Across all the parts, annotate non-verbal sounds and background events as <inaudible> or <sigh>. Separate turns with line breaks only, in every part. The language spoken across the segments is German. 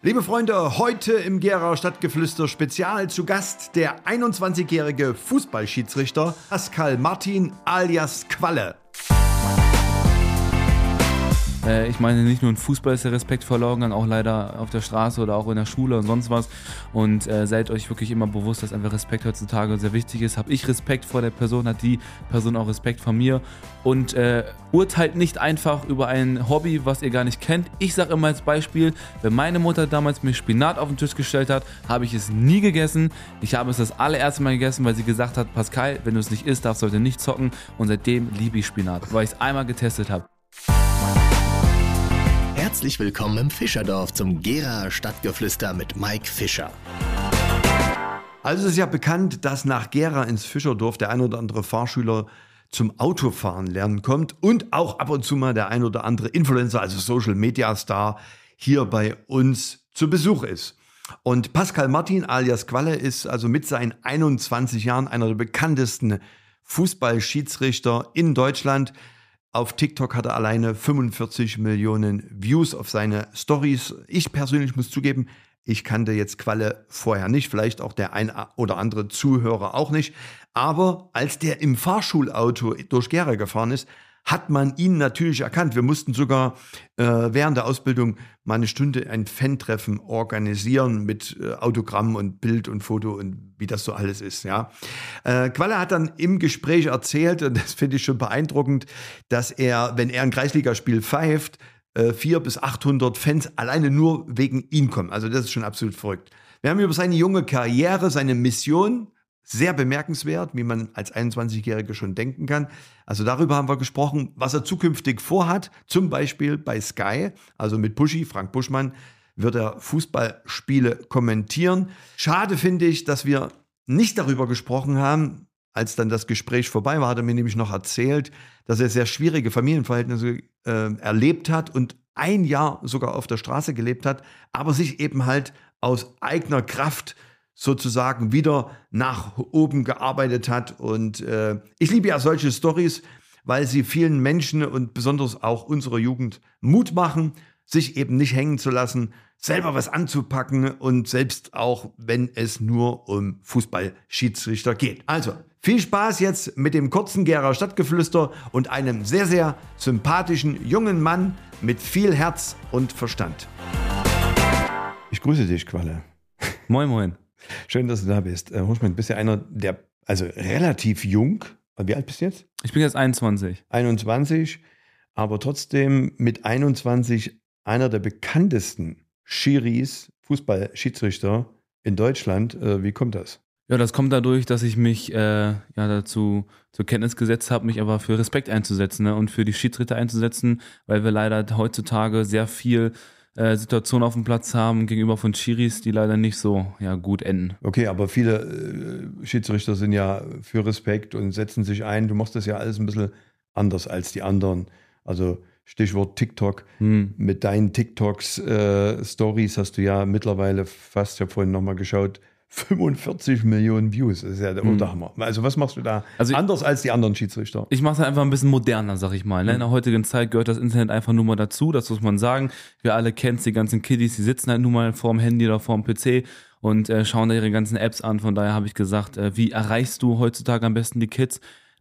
Liebe Freunde, heute im Gera Stadtgeflüster Spezial zu Gast der 21-jährige Fußballschiedsrichter Pascal Martin alias Qualle.
Äh, ich meine, nicht nur im Fußball ist der Respekt verloren gegangen, auch leider auf der Straße oder auch in der Schule und sonst was. Und äh, seid euch wirklich immer bewusst, dass einfach Respekt heutzutage sehr wichtig ist. Habe ich Respekt vor der Person, hat die Person auch Respekt vor mir. Und äh, urteilt nicht einfach über ein Hobby, was ihr gar nicht kennt. Ich sage immer als Beispiel, wenn meine Mutter damals mir Spinat auf den Tisch gestellt hat, habe ich es nie gegessen. Ich habe es das allererste Mal gegessen, weil sie gesagt hat, Pascal, wenn du es nicht isst, darfst du heute nicht zocken. Und seitdem liebe ich Spinat, weil ich es einmal getestet habe.
Herzlich willkommen im Fischerdorf zum Gera Stadtgeflüster mit Mike Fischer.
Also es ist ja bekannt, dass nach Gera ins Fischerdorf der ein oder andere Fahrschüler zum Autofahren lernen kommt und auch ab und zu mal der ein oder andere Influencer, also Social Media Star, hier bei uns zu Besuch ist. Und Pascal Martin alias Qualle ist also mit seinen 21 Jahren einer der bekanntesten Fußballschiedsrichter in Deutschland. Auf TikTok hat er alleine 45 Millionen Views auf seine Stories. Ich persönlich muss zugeben, ich kannte jetzt Qualle vorher nicht, vielleicht auch der ein oder andere Zuhörer auch nicht. Aber als der im Fahrschulauto durch Gera gefahren ist, hat man ihn natürlich erkannt. Wir mussten sogar äh, während der Ausbildung mal eine Stunde ein Fan-Treffen organisieren mit äh, Autogramm und Bild und Foto und wie das so alles ist. Ja. Äh, Qualle hat dann im Gespräch erzählt, und das finde ich schon beeindruckend, dass er, wenn er ein Kreisligaspiel pfeift, äh, 400 bis 800 Fans alleine nur wegen ihm kommen. Also das ist schon absolut verrückt. Wir haben über seine junge Karriere, seine Mission sehr bemerkenswert, wie man als 21-Jähriger schon denken kann. Also darüber haben wir gesprochen, was er zukünftig vorhat. Zum Beispiel bei Sky, also mit Buschi, Frank Buschmann, wird er Fußballspiele kommentieren. Schade finde ich, dass wir nicht darüber gesprochen haben, als dann das Gespräch vorbei war, hat er mir nämlich noch erzählt, dass er sehr schwierige Familienverhältnisse äh, erlebt hat und ein Jahr sogar auf der Straße gelebt hat, aber sich eben halt aus eigener Kraft sozusagen wieder nach oben gearbeitet hat. Und äh, ich liebe ja solche Stories, weil sie vielen Menschen und besonders auch unserer Jugend Mut machen, sich eben nicht hängen zu lassen, selber was anzupacken und selbst auch, wenn es nur um Fußballschiedsrichter geht. Also, viel Spaß jetzt mit dem kurzen Gera Stadtgeflüster und einem sehr, sehr sympathischen jungen Mann mit viel Herz und Verstand. Ich grüße dich, Qualle.
Moin, moin.
Schön, dass du da bist. Äh, Huschmann, bist ja einer, der, also relativ jung. Wie alt bist du jetzt?
Ich bin jetzt 21.
21, aber trotzdem mit 21 einer der bekanntesten Schiris, Fußballschiedsrichter in Deutschland. Äh, wie kommt das?
Ja, das kommt dadurch, dass ich mich äh, ja dazu zur Kenntnis gesetzt habe, mich aber für Respekt einzusetzen ne, und für die Schiedsrichter einzusetzen, weil wir leider heutzutage sehr viel äh, Situationen auf dem Platz haben gegenüber von Chiris, die leider nicht so ja, gut enden.
Okay, aber viele äh, Schiedsrichter sind ja für Respekt und setzen sich ein. Du machst das ja alles ein bisschen anders als die anderen. Also Stichwort TikTok. Hm. Mit deinen TikToks, äh, Stories hast du ja mittlerweile fast, ich habe vorhin nochmal geschaut, 45 Millionen Views. Das ist ja der hm. Unterhammer. Also, was machst du da also anders als die anderen Schiedsrichter?
Ich mache es einfach ein bisschen moderner, sag ich mal. Ne? In der heutigen Zeit gehört das Internet einfach nur mal dazu. Das muss man sagen. Wir alle kennen die ganzen Kiddies, die sitzen halt nur mal vorm Handy oder vorm PC und äh, schauen da ihre ganzen Apps an. Von daher habe ich gesagt, äh, wie erreichst du heutzutage am besten die Kids?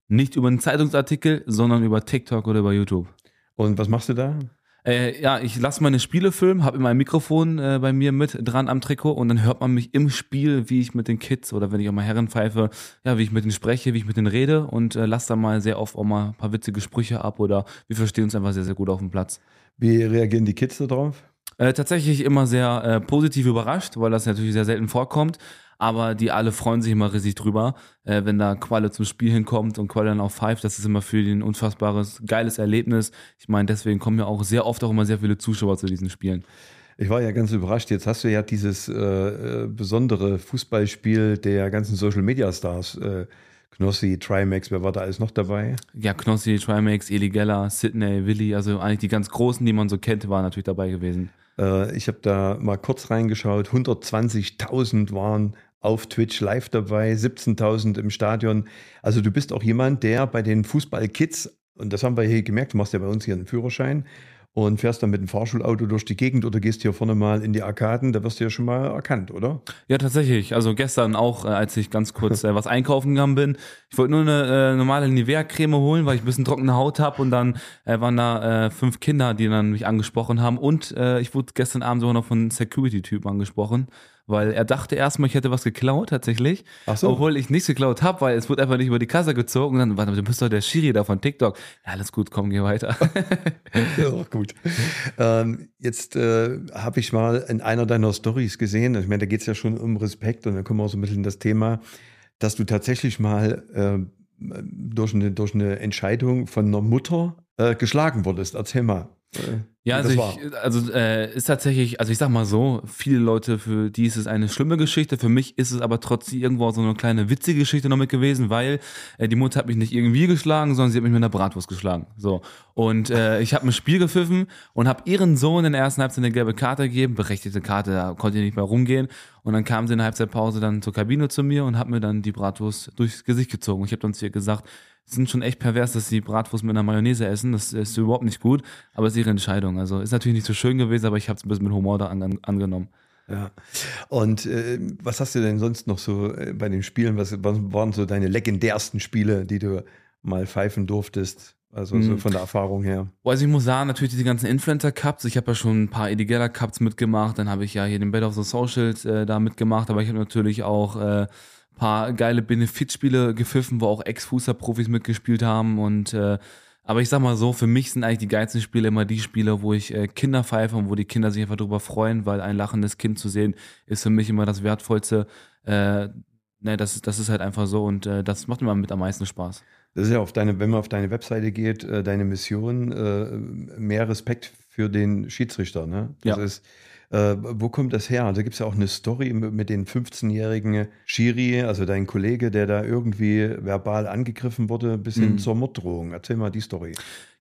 Nicht über einen Zeitungsartikel, sondern über TikTok oder über YouTube.
Und was machst du da?
Äh, ja, ich lasse meine Spiele filmen, habe immer ein Mikrofon äh, bei mir mit dran am Trikot und dann hört man mich im Spiel, wie ich mit den Kids oder wenn ich auch mal Herren pfeife, ja, wie ich mit denen spreche, wie ich mit denen rede und äh, lasse dann mal sehr oft auch mal ein paar witzige Sprüche ab oder wir verstehen uns einfach sehr, sehr gut auf dem Platz.
Wie reagieren die Kids darauf?
Äh, tatsächlich immer sehr äh, positiv überrascht, weil das natürlich sehr selten vorkommt aber die alle freuen sich immer riesig drüber, äh, wenn da Qualle zum Spiel hinkommt und Qualle dann auf Five, das ist immer für die ein unfassbares, geiles Erlebnis. Ich meine, deswegen kommen ja auch sehr oft auch immer sehr viele Zuschauer zu diesen Spielen.
Ich war ja ganz überrascht. Jetzt hast du ja dieses äh, äh besondere Fußballspiel der ganzen Social Media Stars. Äh, Knossi, Trimax, wer war da alles noch dabei?
Ja, Knossi, Trimax, Eli Geller, Sidney, Willi, also eigentlich die ganz Großen, die man so kennt, waren natürlich dabei gewesen.
Äh, ich habe da mal kurz reingeschaut. 120.000 waren auf Twitch live dabei, 17.000 im Stadion. Also du bist auch jemand, der bei den Fußballkids, und das haben wir hier gemerkt, du machst ja bei uns hier einen Führerschein, und fährst dann mit dem Fahrschulauto durch die Gegend oder gehst hier vorne mal in die Arkaden, da wirst du ja schon mal erkannt, oder?
Ja, tatsächlich. Also gestern auch, äh, als ich ganz kurz äh, was einkaufen gegangen bin. Ich wollte nur eine äh, normale Nivea-Creme holen, weil ich ein bisschen trockene Haut habe und dann äh, waren da äh, fünf Kinder, die dann mich angesprochen haben und äh, ich wurde gestern Abend sogar noch von Security-Typen angesprochen weil er dachte erstmal, ich hätte was geklaut tatsächlich.
Ach so.
Obwohl ich nichts geklaut habe, weil es wurde einfach nicht über die Kasse gezogen. Und dann, warte, du bist doch der Schiri da von TikTok. Ja, alles gut, komm, geh weiter. <laughs>
ja, gut. Ähm, jetzt äh, habe ich mal in einer deiner Stories gesehen, ich meine, da geht es ja schon um Respekt und dann kommen wir auch so ein bisschen in das Thema, dass du tatsächlich mal äh, durch, eine, durch eine Entscheidung von einer Mutter äh, geschlagen wurdest. Erzähl mal.
Ja, also, ich, also äh, ist tatsächlich, also ich sag mal so, viele Leute, für die ist es eine schlimme Geschichte, für mich ist es aber trotzdem irgendwo so eine kleine witzige Geschichte noch mit gewesen, weil äh, die Mutter hat mich nicht irgendwie geschlagen, sondern sie hat mich mit einer Bratwurst geschlagen. So. Und äh, ich habe ein Spiel gepfiffen und habe ihren Sohn in der ersten Halbzeit eine gelbe Karte gegeben, berechtigte Karte, da konnte ich nicht mehr rumgehen. Und dann kam sie in der Halbzeitpause dann zur Kabine zu mir und hat mir dann die Bratwurst durchs Gesicht gezogen. Ich habe dann zu ihr gesagt, sind schon echt pervers, dass sie Bratwurst mit einer Mayonnaise essen. Das ist überhaupt nicht gut, aber es ist ihre Entscheidung. Also ist natürlich nicht so schön gewesen, aber ich habe es ein bisschen mit Humor da an, angenommen.
Ja. Und äh, was hast du denn sonst noch so äh, bei den Spielen? Was, was, waren so deine legendärsten Spiele, die du mal pfeifen durftest? Also so hm. von der Erfahrung her.
Also ich muss sagen, natürlich diese ganzen Influencer-Cups. Ich habe ja schon ein paar Eddie Cups mitgemacht. Dann habe ich ja hier den Battle of the Socials äh, da mitgemacht. Aber ich habe natürlich auch äh, paar geile Benefitspiele gepfiffen, wo auch Ex-Fußballprofis mitgespielt haben und äh, aber ich sag mal so, für mich sind eigentlich die geilsten Spiele immer die Spiele, wo ich äh, Kinder pfeife und wo die Kinder sich einfach darüber freuen, weil ein lachendes Kind zu sehen, ist für mich immer das Wertvollste. Äh, ne, das, das ist halt einfach so und äh, das macht immer mit am meisten Spaß.
Das ist ja auf deine, wenn man auf deine Webseite geht, äh, deine Mission, äh, mehr Respekt für den Schiedsrichter. Ne? Das
ja.
ist äh, wo kommt das her? Da gibt es ja auch eine Story mit den 15-jährigen Shiri, also dein Kollege, der da irgendwie verbal angegriffen wurde, bis hin mhm. zur Morddrohung. Erzähl mal die Story.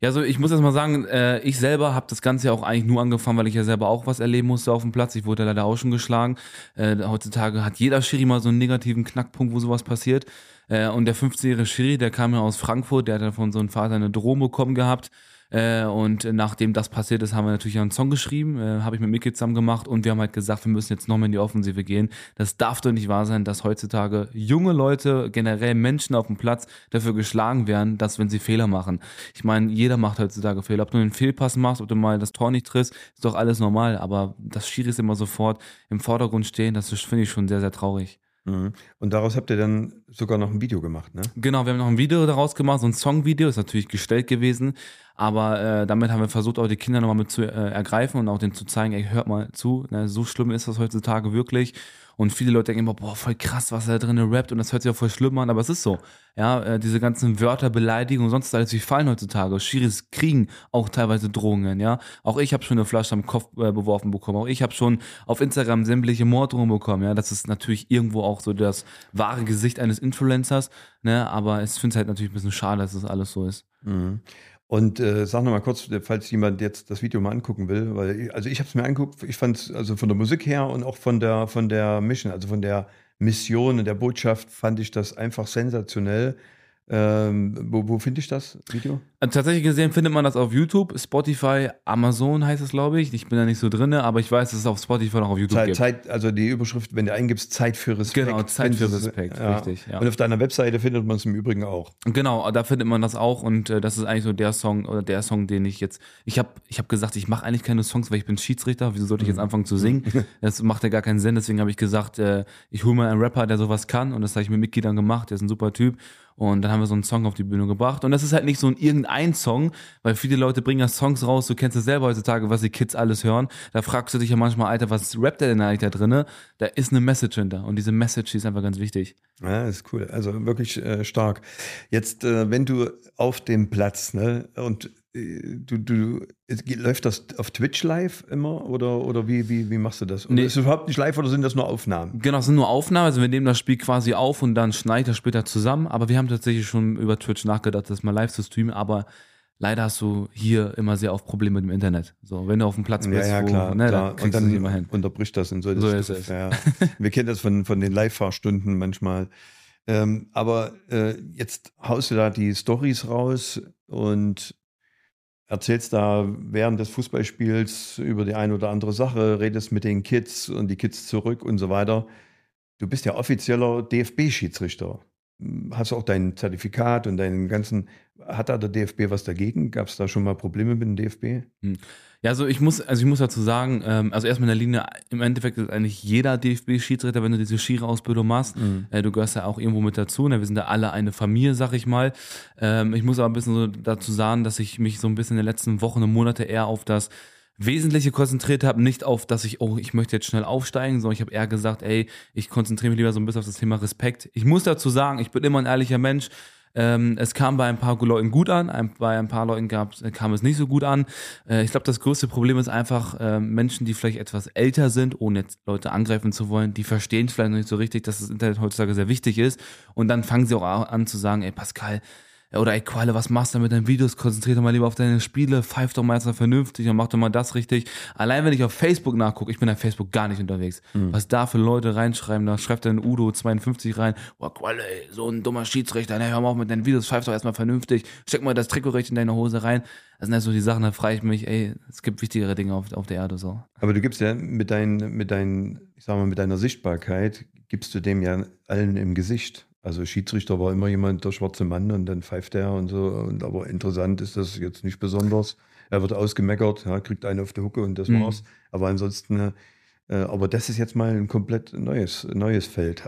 Ja, also ich muss erst mal sagen, äh, ich selber habe das Ganze ja auch eigentlich nur angefangen, weil ich ja selber auch was erleben musste auf dem Platz. Ich wurde ja leider auch schon geschlagen. Äh, heutzutage hat jeder Schiri mal so einen negativen Knackpunkt, wo sowas passiert. Äh, und der 15-jährige Schiri, der kam ja aus Frankfurt, der hat ja von so einem Vater eine Drohung bekommen gehabt. Äh, und nachdem das passiert ist, haben wir natürlich einen Song geschrieben, äh, habe ich mit Mickey zusammen gemacht und wir haben halt gesagt, wir müssen jetzt nochmal in die Offensive gehen. Das darf doch nicht wahr sein, dass heutzutage junge Leute, generell Menschen auf dem Platz dafür geschlagen werden, dass wenn sie Fehler machen. Ich meine, jeder macht heutzutage Fehler. Ob du einen Fehlpass machst, ob du mal das Tor nicht triffst, ist doch alles normal. Aber das Schiris immer sofort im Vordergrund stehen, das finde ich schon sehr, sehr traurig.
Mhm. Und daraus habt ihr dann sogar noch ein Video gemacht, ne?
Genau, wir haben noch ein Video daraus gemacht, so ein Songvideo, ist natürlich gestellt gewesen, aber äh, damit haben wir versucht, auch die Kinder nochmal mit zu äh, ergreifen und auch denen zu zeigen, ey, hört mal zu, ne? so schlimm ist das heutzutage wirklich. Und viele Leute denken immer, boah, voll krass, was er da drin rappt und das hört sich auch voll schlimm an, aber es ist so. Ja, äh, diese ganzen Wörter, Beleidigungen, sonst alles, wie fallen heutzutage. Schiris kriegen auch teilweise Drohungen, ja. Auch ich habe schon eine Flasche am Kopf äh, beworfen bekommen. Auch ich habe schon auf Instagram sämtliche Morddrohungen bekommen, ja. Das ist natürlich irgendwo auch so das wahre Gesicht eines Influencers, ne. Aber ich finde es halt natürlich ein bisschen schade, dass das alles so ist.
Mhm. Und äh, sag noch mal kurz, falls jemand jetzt das Video mal angucken will, weil ich, also ich habe es mir angeguckt, ich fand es also von der Musik her und auch von der von der Mission, also von der Mission und der Botschaft fand ich das einfach sensationell. Ähm, wo wo finde ich das Video?
Äh, tatsächlich gesehen findet man das auf YouTube, Spotify, Amazon heißt es, glaube ich. Ich bin da nicht so drin, aber ich weiß, dass es auf Spotify noch auf YouTube
Zeit,
gibt.
Zeit, also die Überschrift, wenn du eingibst, Zeit für Respekt.
Genau, Zeit für Respekt,
ja. richtig. Ja. Und auf deiner Webseite findet man es im Übrigen auch.
Genau, da findet man das auch und äh, das ist eigentlich so der Song oder der Song, den ich jetzt. Ich habe ich hab gesagt, ich mache eigentlich keine Songs, weil ich bin Schiedsrichter. Wieso sollte ich jetzt mhm. anfangen zu singen? <laughs> Das macht ja gar keinen Sinn. Deswegen habe ich gesagt, äh, ich hole mal einen Rapper, der sowas kann und das habe ich mit Mickey dann gemacht. Der ist ein super Typ. Und dann haben wir so einen Song auf die Bühne gebracht. Und das ist halt nicht so ein irgendein Song, weil viele Leute bringen ja Songs raus, du kennst es selber heutzutage, was die Kids alles hören. Da fragst du dich ja manchmal, Alter, was rappt der denn eigentlich da drinne? Da ist eine Message hinter. Und diese Message, ist einfach ganz wichtig.
Ja, ist cool. Also wirklich äh, stark. Jetzt, äh, wenn du auf dem Platz, ne, und du, du, läuft das auf Twitch live immer oder, oder wie, wie, wie machst du das? Oder nee. Ist es überhaupt nicht live oder sind das nur Aufnahmen?
Genau, es sind nur Aufnahmen. Also wir nehmen das Spiel quasi auf und dann schneidet das später zusammen. Aber wir haben tatsächlich schon über Twitch nachgedacht, das mal live zu streamen. Aber leider hast du hier immer sehr oft Probleme mit dem Internet. So, wenn du auf dem Platz bist,
ja, ja, klar,
wo,
ne, klar. Da und dann immer hin. unterbricht das in so,
so ist es.
Ja. wir kennen das von, von den Live-Fahrstunden manchmal. Ähm, aber äh, jetzt haust du da die Stories raus und erzählst da während des Fußballspiels über die eine oder andere Sache, redest mit den Kids und die Kids zurück und so weiter. Du bist ja offizieller DFB-Schiedsrichter. Hast auch dein Zertifikat und deinen ganzen. Hat da der DFB was dagegen? Gab es da schon mal Probleme mit dem DFB?
Hm. Ja, also ich muss, also ich muss dazu sagen, ähm, also erstmal in der Linie, im Endeffekt ist eigentlich jeder DFB-Schiedsrichter, wenn du diese Schiri-Ausbildung machst, mhm. äh, du gehörst ja auch irgendwo mit dazu, ne? wir sind ja alle eine Familie, sag ich mal. Ähm, ich muss aber ein bisschen so dazu sagen, dass ich mich so ein bisschen in den letzten Wochen und Monate eher auf das Wesentliche konzentriert habe, nicht auf, dass ich, oh, ich möchte jetzt schnell aufsteigen, sondern ich habe eher gesagt, ey, ich konzentriere mich lieber so ein bisschen auf das Thema Respekt. Ich muss dazu sagen, ich bin immer ein ehrlicher Mensch. Ähm, es kam bei ein paar Leuten gut an, ein, bei ein paar Leuten gab, kam es nicht so gut an. Äh, ich glaube, das größte Problem ist einfach, äh, Menschen, die vielleicht etwas älter sind, ohne jetzt Leute angreifen zu wollen, die verstehen vielleicht noch nicht so richtig, dass das Internet heutzutage sehr wichtig ist. Und dann fangen sie auch an zu sagen, ey Pascal, oder ey Qualle, was machst du mit deinen Videos? Konzentrier dich mal lieber auf deine Spiele, pfeif doch mal erstmal vernünftig und mach doch mal das richtig. Allein wenn ich auf Facebook nachgucke, ich bin auf Facebook gar nicht unterwegs. Mhm. Was da für Leute reinschreiben, da schreibt dann Udo 52 rein, boah Qualle, ey, so ein dummer Schiedsrichter, ne, hör mal auf mit deinen Videos, pfeif doch erstmal vernünftig, steck mal das Trikot recht in deine Hose rein. Das sind ja so die Sachen, da frage ich mich, ey, es gibt wichtigere Dinge auf, auf der Erde so.
Aber du gibst ja mit deinen, mit deinen, ich sag mal, mit deiner Sichtbarkeit, gibst du dem ja allen im Gesicht. Also Schiedsrichter war immer jemand, der schwarze Mann und dann pfeift er und so. Und aber interessant ist das jetzt nicht besonders. Er wird ausgemeckert, ja, kriegt einen auf die Hucke und das mhm. war's. Aber ansonsten, äh, aber das ist jetzt mal ein komplett neues, neues Feld.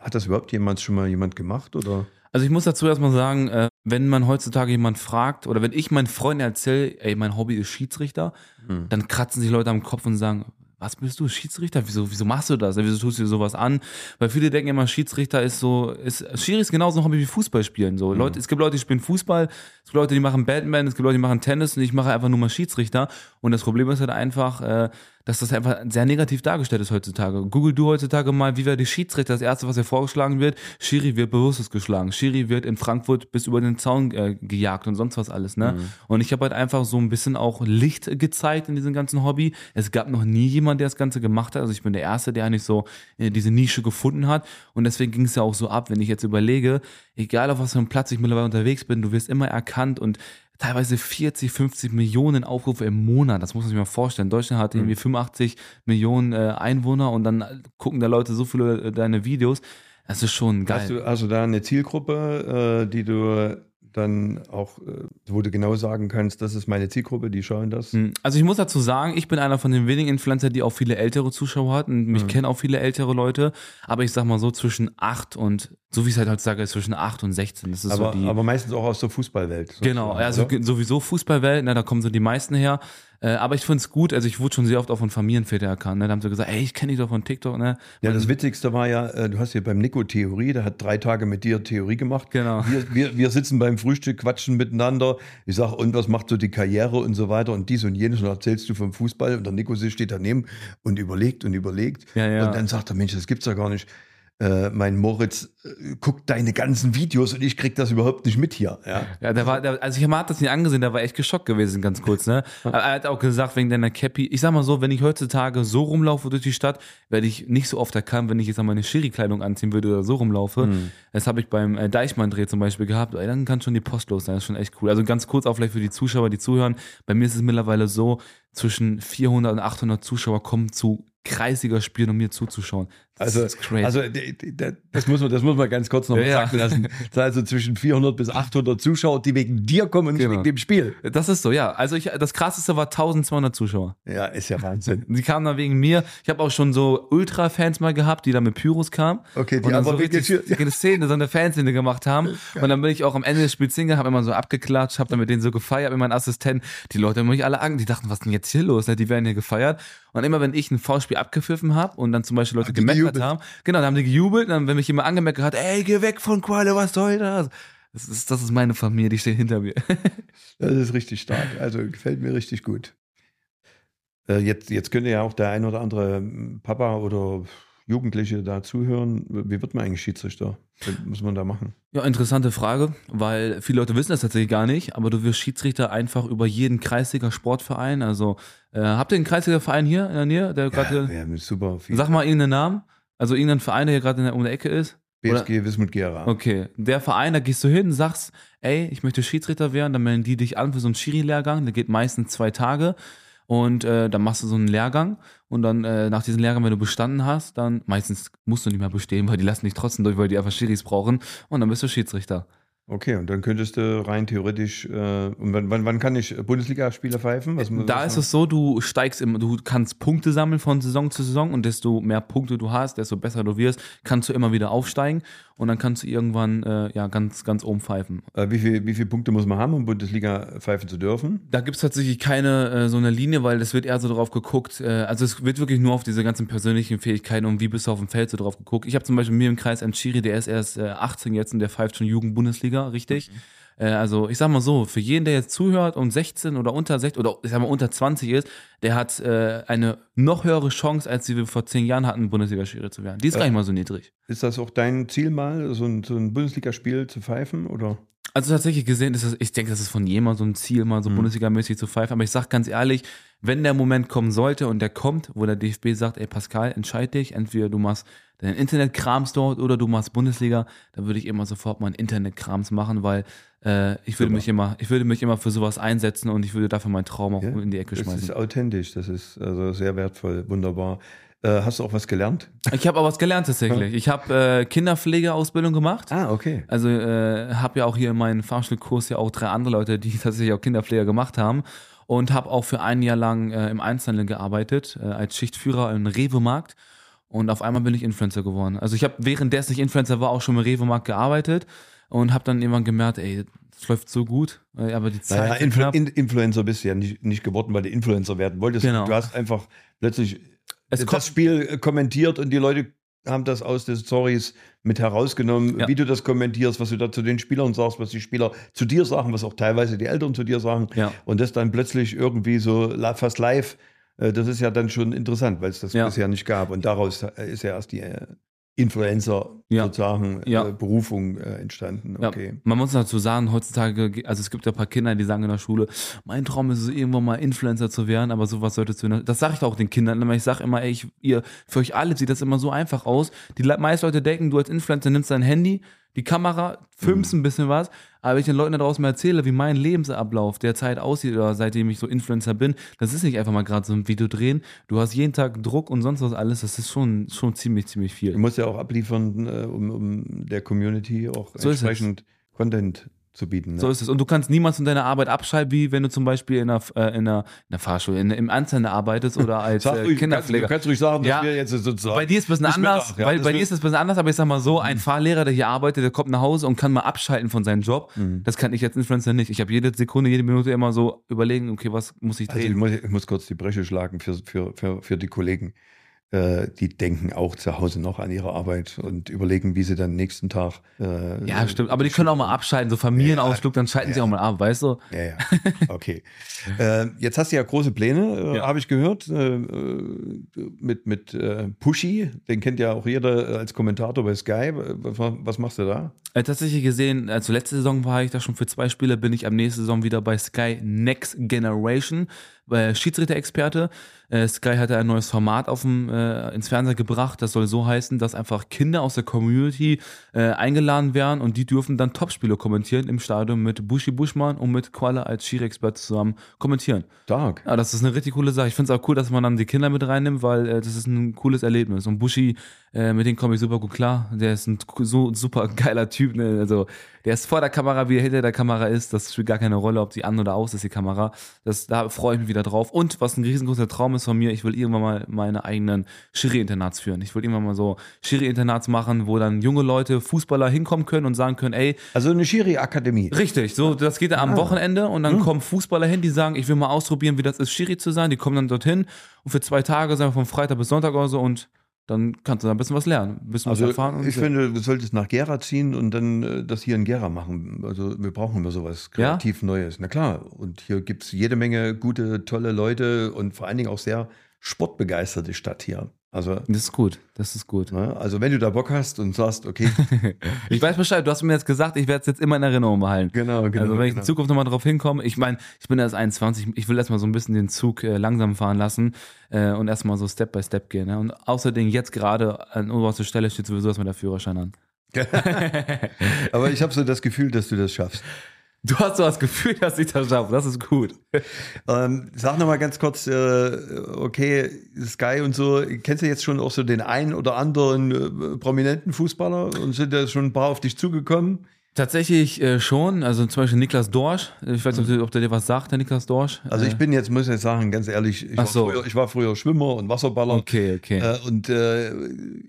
Hat das überhaupt jemals schon mal jemand gemacht oder?
Also ich muss dazu erstmal sagen, äh, wenn man heutzutage jemand fragt oder wenn ich meinen Freunden erzähle, ey, mein Hobby ist Schiedsrichter, mhm. dann kratzen sich Leute am Kopf und sagen, was bist du, Schiedsrichter? Wieso, wieso machst du das? Wieso tust du dir sowas an? Weil viele denken immer, Schiedsrichter ist so, ist, Schiri ist genauso ein Hobby wie Fußball spielen. So. Mhm. Leute, es gibt Leute, die spielen Fußball, es gibt Leute, die machen Batman, es gibt Leute, die machen Tennis und ich mache einfach nur mal Schiedsrichter. Und das Problem ist halt einfach, äh, dass das einfach sehr negativ dargestellt ist heutzutage. Google du heutzutage mal, wie wäre die Schiedsrichter? Das erste, was dir vorgeschlagen wird, Schiri wird bewusstlos geschlagen. Schiri wird in Frankfurt bis über den Zaun äh, gejagt und sonst was alles, ne? Mhm. Und ich habe halt einfach so ein bisschen auch Licht gezeigt in diesem ganzen Hobby. Es gab noch nie jemand, der das Ganze gemacht hat. Also ich bin der Erste, der eigentlich so äh, diese Nische gefunden hat. Und deswegen ging es ja auch so ab, wenn ich jetzt überlege, egal auf was für einem Platz ich mittlerweile unterwegs bin, du wirst immer erkannt und teilweise 40, 50 Millionen Aufrufe im Monat. Das muss man sich mal vorstellen. Deutschland hat irgendwie 85 mhm. Millionen äh, Einwohner und dann gucken da Leute so viele äh, deine Videos. Das ist schon geil.
Hast du also da eine Zielgruppe, äh, die du dann auch, äh, wo du genau sagen kannst, das ist meine Zielgruppe, die schauen das? Hm.
Also ich muss dazu sagen, ich bin einer von den wenigen Influencer, die auch viele ältere Zuschauer hat und mich mhm. kennen auch viele ältere Leute, aber ich sag mal so zwischen 8 und, so wie es halt heutzutage ist, zwischen 8 und 16. Das ist
aber,
so die,
aber meistens auch aus der Fußballwelt.
Genau, also oder? sowieso Fußballwelt, ne, da kommen so die meisten her. Äh, aber ich finde es gut, also ich wurde schon sehr oft auch von Familienvätern erkannt. Ne? Da haben sie gesagt, ey, ich kenne dich doch von TikTok. Ne?
Ja, das Witzigste war ja, äh, du hast hier beim Nico Theorie, der hat drei Tage mit dir Theorie gemacht.
Genau.
Wir, wir, wir sitzen beim Frühstück, quatschen miteinander. Ich sage, und was macht so die Karriere und so weiter und dies und jenes und erzählst du vom Fußball und der Nico steht daneben und überlegt und überlegt.
Ja, ja.
Und dann sagt er, Mensch, das gibt's ja gar nicht äh, mein Moritz äh, guckt deine ganzen Videos und ich krieg das überhaupt nicht mit hier. Ja,
ja der war, der, also ich habe das nicht angesehen, der war echt geschockt gewesen, ganz kurz. Ne? Aber er hat auch gesagt, wegen deiner Cappy, ich sag mal so, wenn ich heutzutage so rumlaufe durch die Stadt, werde ich nicht so oft erkannt, wenn ich jetzt mal eine Schiri-Kleidung anziehen würde oder so rumlaufe. Mhm. Das habe ich beim äh, Deichmann-Dreh zum Beispiel gehabt. Ey, dann kann schon die Post los sein, das ist schon echt cool. Also ganz kurz auch vielleicht für die Zuschauer, die zuhören. Bei mir ist es mittlerweile so, zwischen 400 und 800 Zuschauer kommen zu kreisiger spielen, um mir zuzuschauen.
Das also, ist crazy. also das muss man, das muss man ganz kurz noch ja, sagen lassen. <laughs> Das also zwischen 400 bis 800 Zuschauer, die wegen dir kommen und nicht genau. wegen dem Spiel.
Das ist so, ja. Also ich, das krasseste war 1200 Zuschauer.
Ja, ist ja Wahnsinn.
Die kamen dann wegen mir. Ich habe auch schon so Ultra-Fans mal gehabt, die da mit Pyros kamen.
Okay,
die und dann so richtig ja. Szene, so eine Fanszene gemacht haben. Geil. Und dann bin ich auch am Ende des Spiels hingegangen, habe immer so abgeklatscht, habe dann mit denen so gefeiert, mit meinem Assistent. Die Leute haben mich alle an, die dachten, was denn jetzt hier los? Die werden hier gefeiert. Und immer wenn ich ein V-Spiel abgepfiffen habe und dann zum Beispiel Leute gemeckert haben, genau, dann haben die gejubelt, und dann, wenn mich jemand angemeckert hat, ey, geh weg von Qualle, was soll das? Das ist, das ist meine Familie, die steht hinter mir. <laughs>
das ist richtig stark. Also gefällt mir richtig gut. Äh, jetzt, jetzt könnte ja auch der ein oder andere Papa oder Jugendliche da zuhören. Wie wird man eigentlich Schiedsrichter? Was muss man da machen?
Ja, interessante Frage, weil viele Leute wissen das tatsächlich gar nicht, aber du wirst Schiedsrichter einfach über jeden Kreisliga Sportverein. Also äh, habt ihr einen Kreisliga Verein hier in der Nähe? Der
ja, ja, super.
Viel. Sag mal irgendeinen Namen. Also irgendein Verein, der hier gerade um der Ecke ist.
BSG Wismut Gera.
Okay, der Verein, da gehst du hin, sagst, ey, ich möchte Schiedsrichter werden, dann melden die dich an für so einen Schiri-Lehrgang, der geht meistens zwei Tage und äh, dann machst du so einen Lehrgang und dann äh, nach diesem Lehrgang, wenn du bestanden hast, dann meistens musst du nicht mehr bestehen, weil die lassen dich trotzdem durch, weil die einfach Schiris brauchen und dann bist du Schiedsrichter.
Okay, und dann könntest du rein theoretisch, äh, und wann, wann, wann kann ich Bundesligaspiele pfeifen? Was,
Da ist es so, du steigst im, du kannst Punkte sammeln von Saison zu Saison und desto mehr Punkte du hast, desto besser du wirst, kannst du immer wieder aufsteigen und dann kannst du irgendwann äh, ja ganz, ganz oben pfeifen.
Äh, wie, viel, wie viele Punkte muss man haben, um Bundesliga pfeifen zu dürfen?
Da gibt es tatsächlich keine äh, so eine Linie, weil das wird eher so drauf geguckt. Äh, also es wird wirklich nur auf diese ganzen persönlichen Fähigkeiten und wie bist du auf dem Feld so drauf geguckt. Ich habe zum Beispiel mir im Kreis einen Chiri, der ist erst äh, 18 jetzt und der pfeift schon Jugend-Bundesliga, richtig.
Mhm.
Äh, also ich sag mal so, für jeden, der jetzt zuhört und 16 oder unter 16 oder ich sag mal unter 20 ist, der hat äh, eine noch höhere Chance, als die wir vor 10 Jahren hatten, Bundesliga-Schiri zu werden. Die ist gar nicht mal so niedrig.
Ist das auch dein Ziel mal, so ein, so ein Bundesligaspiel zu pfeifen? Oder?
Also tatsächlich gesehen ist das, ich denke, das ist von mal so ein Ziel, mal so
Mhm.
Bundesliga-mäßig zu pfeifen. Aber ich sag ganz ehrlich, wenn der Moment kommen sollte und der kommt, wo der DFB sagt, ey Pascal, entscheid dich, entweder du machst deinen Internetkrams dort oder du machst Bundesliga, dann würde ich immer sofort meinen Internetkrams machen, weil äh, ich würde
Super.
mich immer, ich würde mich immer für sowas einsetzen und ich würde dafür meinen Traum auch
Ja,
in die Ecke
Das ist
schmeißen.
authentisch, das ist also sehr wertvoll, wunderbar. Äh, hast du auch was gelernt?
Ich habe aber was gelernt tatsächlich. Ich habe äh, Kinderpflegeausbildung gemacht.
Ah, okay.
Also äh, habe ja auch hier in meinem Fahrstuhlkurs ja auch drei andere Leute, die <laughs> tatsächlich auch Kinderpfleger gemacht haben und habe auch für ein Jahr lang äh, im Einzelhandel gearbeitet äh, als Schichtführer im Rewe-Markt und auf einmal bin ich Influencer geworden. Also ich habe währenddessen ich Influencer war auch schon im Rewe-Markt gearbeitet und habe dann irgendwann gemerkt, ey, das läuft so gut, äh, aber die Zeit
Naja, Influ. In Influencer bist du ja nicht, nicht geworden, weil du Influencer werden wolltest.
Genau.
Du hast einfach plötzlich
Es
das Spiel äh, kommentiert und die Leute haben das aus den Stories mit herausgenommen,
Ja.
wie du das kommentierst, was du da zu den Spielern sagst, was die Spieler zu dir sagen, was auch teilweise die Eltern zu dir sagen.
Ja.
Und das dann plötzlich irgendwie so fast live, äh, das ist ja dann schon interessant, weil es das
Ja.
bisher nicht gab. Und daraus äh, ist ja erst die Influencer
Ja.
sozusagen
Ja.
Äh, Berufung äh, entstanden.
Ja,
Okay.
man muss dazu sagen, heutzutage, also es gibt ja ein paar Kinder, die sagen in der Schule, mein Traum ist es, irgendwann mal Influencer zu werden, aber sowas solltest du, das sage ich auch den Kindern immer, ich sage immer, ey, ich, ihr, für euch alle sieht das immer so einfach aus. Die meisten Leute denken, du als Influencer nimmst dein Handy, die Kamera, filmst ein bisschen was, aber wenn ich den Leuten da draußen mal erzähle, wie mein Lebensablauf derzeit aussieht oder seitdem ich so Influencer bin, das ist nicht einfach mal gerade so ein Video drehen, du hast jeden Tag Druck und sonst was alles, das ist schon, schon ziemlich, ziemlich
Du
viel.
musst ja auch abliefern, äh, um, um der Community auch
So
entsprechend Content zu bieten. Ne?
So ist es. Und du kannst niemals in deiner Arbeit abschalten, wie wenn du zum Beispiel in einer, äh, in einer, in einer Fahrschule, in, im Einzelnen arbeitest oder <laughs> als äh,
ruhig, kannst, du
Kinderpfleger.
kannst ruhig sagen, dass
Ja.
wir jetzt sozusagen.
Bei dir ist es ein bisschen
Bis
anders,
Mittag, ja,
bei, bei dir ist es ein bisschen anders, aber ich sag mal so, ein Fahrlehrer, der hier arbeitet, der kommt nach Hause und kann mal abschalten von seinem Job.
Mhm.
Das kann ich als Influencer nicht. Ich habe jede Sekunde, jede Minute immer so überlegen, okay, was muss ich
Also ich
drehen?
muss, ich muss kurz die Bresche schlagen für, für, für, für die Kollegen. Äh, die denken auch zu Hause noch an ihre Arbeit und überlegen, wie sie dann nächsten Tag. Äh,
ja, stimmt. Aber die können auch mal abschalten, so Familienausflug, dann schalten sie auch mal ab, weißt du?
Ja, ja. Okay. <laughs> äh, jetzt hast du ja große Pläne, äh,
Ja.
habe ich gehört, äh, mit, mit Pushy. Den kennt ja auch jeder als Kommentator bei Sky. Was, was machst du da?
Äh, tatsächlich gesehen, also letzte Saison war ich da schon für zwei Spiele, bin ich am nächsten Saison wieder bei Sky Next Generation, äh, Schiedsrichter-Experte. Äh, Sky hatte ein neues Format auf dem, äh, ins Fernsehen gebracht, das soll so heißen, dass einfach Kinder aus der Community äh, eingeladen werden und die dürfen dann Topspiele kommentieren im Stadion mit Bushi Buschmann und mit Koala als Schiri-Experte zusammen kommentieren.
Stark.
Ja, das ist eine richtig coole Sache. Ich finde es auch cool, dass man dann die Kinder mit reinnimmt, weil äh, das ist ein cooles Erlebnis. Und Bushi, äh, mit dem komme ich super gut klar. Der ist ein so super geiler Typ. Ne? Also der ist vor der Kamera, wie er hinter der Kamera ist. Das spielt gar keine Rolle, ob die an oder aus ist, die Kamera. Das, da freue ich mich wieder drauf. Und was ein riesengroßer Traum ist von mir, ich will irgendwann mal meine eigenen Schiri-Internats führen. Ich will irgendwann mal so Schiri-Internats machen, wo dann junge Leute, Fußballer hinkommen können und sagen können, ey,
Also eine Schiri-Akademie.
Richtig, so das geht dann am Wochenende und dann kommen Fußballer hin, die sagen, ich will mal ausprobieren, wie das ist, Schiri zu sein. Die kommen dann dorthin und für zwei Tage, sagen wir von Freitag bis Sonntag oder so und dann kannst du da ein bisschen was lernen, ein bisschen
Also
was erfahren. Und
ich finde, du solltest nach Gera ziehen und dann äh, das hier in Gera machen. Also wir brauchen immer sowas
Ja?
kreativ Neues. Na klar. Und hier gibt es jede Menge gute, tolle Leute und vor allen Dingen auch sehr sportbegeisterte Stadt hier. Also,
das ist gut, das ist gut.
ne, also wenn du da Bock hast und sagst, okay, <laughs>
Ich weiß Bescheid, du hast mir jetzt gesagt, ich werde es jetzt immer in Erinnerung behalten.
genau, genau.
also wenn ich
genau.
in Zukunft nochmal drauf hinkomme, ich meine, ich bin erst 21, ich will erstmal so ein bisschen den Zug äh, langsam fahren lassen äh, und erstmal so Step by Step gehen. Ne? Und außerdem jetzt gerade an oberster Stelle steht sowieso erstmal der Führerschein an. <laughs>
Aber ich habe so das Gefühl, dass du das schaffst.
Du hast so das Gefühl, dass ich das schaffe. Das ist gut.
Ähm, sag noch mal ganz kurz, äh, okay, Sky und so, kennst du jetzt schon auch so den einen oder anderen äh, prominenten Fußballer und sind da schon ein paar auf dich zugekommen?
Tatsächlich äh, schon, also zum Beispiel Niklas Dorsch. Ich weiß nicht, ob der dir was sagt, der Niklas Dorsch.
Also ich
Äh,
bin jetzt, muss ich sagen, ganz ehrlich, ich,
Ach
war,
so.
früher, ich war früher Schwimmer und Wasserballer.
Okay, okay.
Äh, und äh,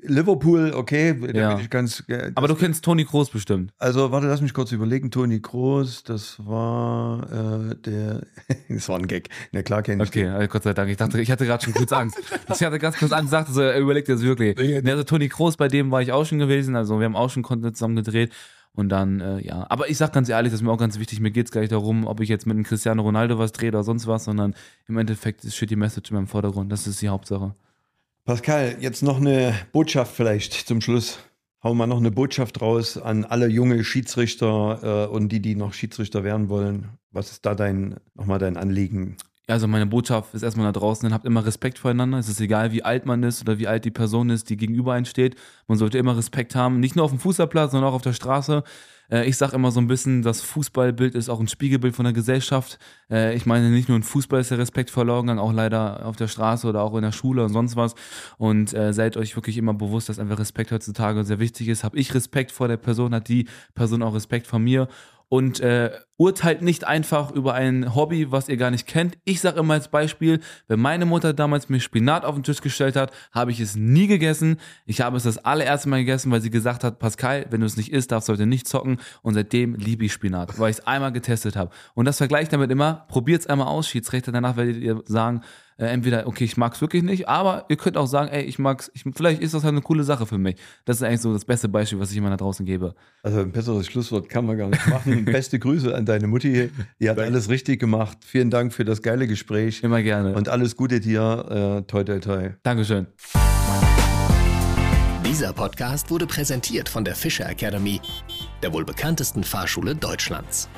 Liverpool, okay, da
Ja.
bin ich ganz. äh,
Aber du kennst Toni Kroos bestimmt.
Also, warte, lass mich kurz überlegen. Toni Kroos, das war äh, der. <laughs> das war ein Gag. Na klar kenn ich
Okay,
den.
also Gott sei Dank. Ich dachte, ich hatte gerade schon kurz Angst. <laughs> Ich hatte ganz kurz Angst, sagte so, er überlegt das wirklich. Nee, also Toni Kroos, bei dem war ich auch schon gewesen. Also wir haben auch schon Content zusammen gedreht. Und dann, äh, ja. Aber ich sag ganz ehrlich, das ist mir auch ganz wichtig. Mir geht's gar nicht darum, ob ich jetzt mit einem Cristiano Ronaldo was drehe oder sonst was, sondern im Endeffekt ist shit die Message in meinem Vordergrund. Das ist die Hauptsache.
Pascal, jetzt noch eine Botschaft vielleicht zum Schluss. Hau mal noch eine Botschaft raus an alle junge Schiedsrichter äh, und die, die noch Schiedsrichter werden wollen. Was ist da dein, nochmal dein Anliegen?
Also meine Botschaft ist erstmal da draußen, habt immer Respekt voreinander. Es ist egal, wie alt man ist oder wie alt die Person ist, die gegenüber einen steht. Man sollte immer Respekt haben, nicht nur auf dem Fußballplatz, sondern auch auf der Straße. Äh, Ich sage immer so ein bisschen, das Fußballbild ist auch ein Spiegelbild von der Gesellschaft. Äh, Ich meine, nicht nur in Fußball ist der Respekt verloren gegangen, auch leider auf der Straße oder auch in der Schule und sonst was. Und äh, seid euch wirklich immer bewusst, dass einfach Respekt heutzutage sehr wichtig ist. Hab ich Respekt vor der Person, hat die Person auch Respekt vor mir und äh, urteilt nicht einfach über ein Hobby, was ihr gar nicht kennt. Ich sage immer als Beispiel, wenn meine Mutter damals mir Spinat auf den Tisch gestellt hat, habe ich es nie gegessen. Ich habe es das allererste Mal gegessen, weil sie gesagt hat, Pascal, wenn du es nicht isst, darfst du heute nicht zocken. Und seitdem liebe ich Spinat, weil ich es einmal getestet habe. Und das vergleicht damit immer, probiert es einmal aus, Schiedsrichter, danach werdet ihr sagen, äh, entweder, okay, ich mag es wirklich nicht, aber ihr könnt auch sagen, ey, ich mag's, ich, vielleicht ist das halt eine coole Sache für mich. Das ist eigentlich so das beste Beispiel, was ich immer da draußen gebe.
Also ein besseres Schlusswort kann man gar nicht machen. <laughs> Beste Grüße an deine Mutti. Die hat alles richtig gemacht. Vielen Dank für das geile Gespräch.
Immer gerne.
Und alles Gute dir. Äh, toi, toi, toi.
Dankeschön.
Dieser Podcast wurde präsentiert von der Fischer Academy, der wohl bekanntesten Fahrschule Deutschlands.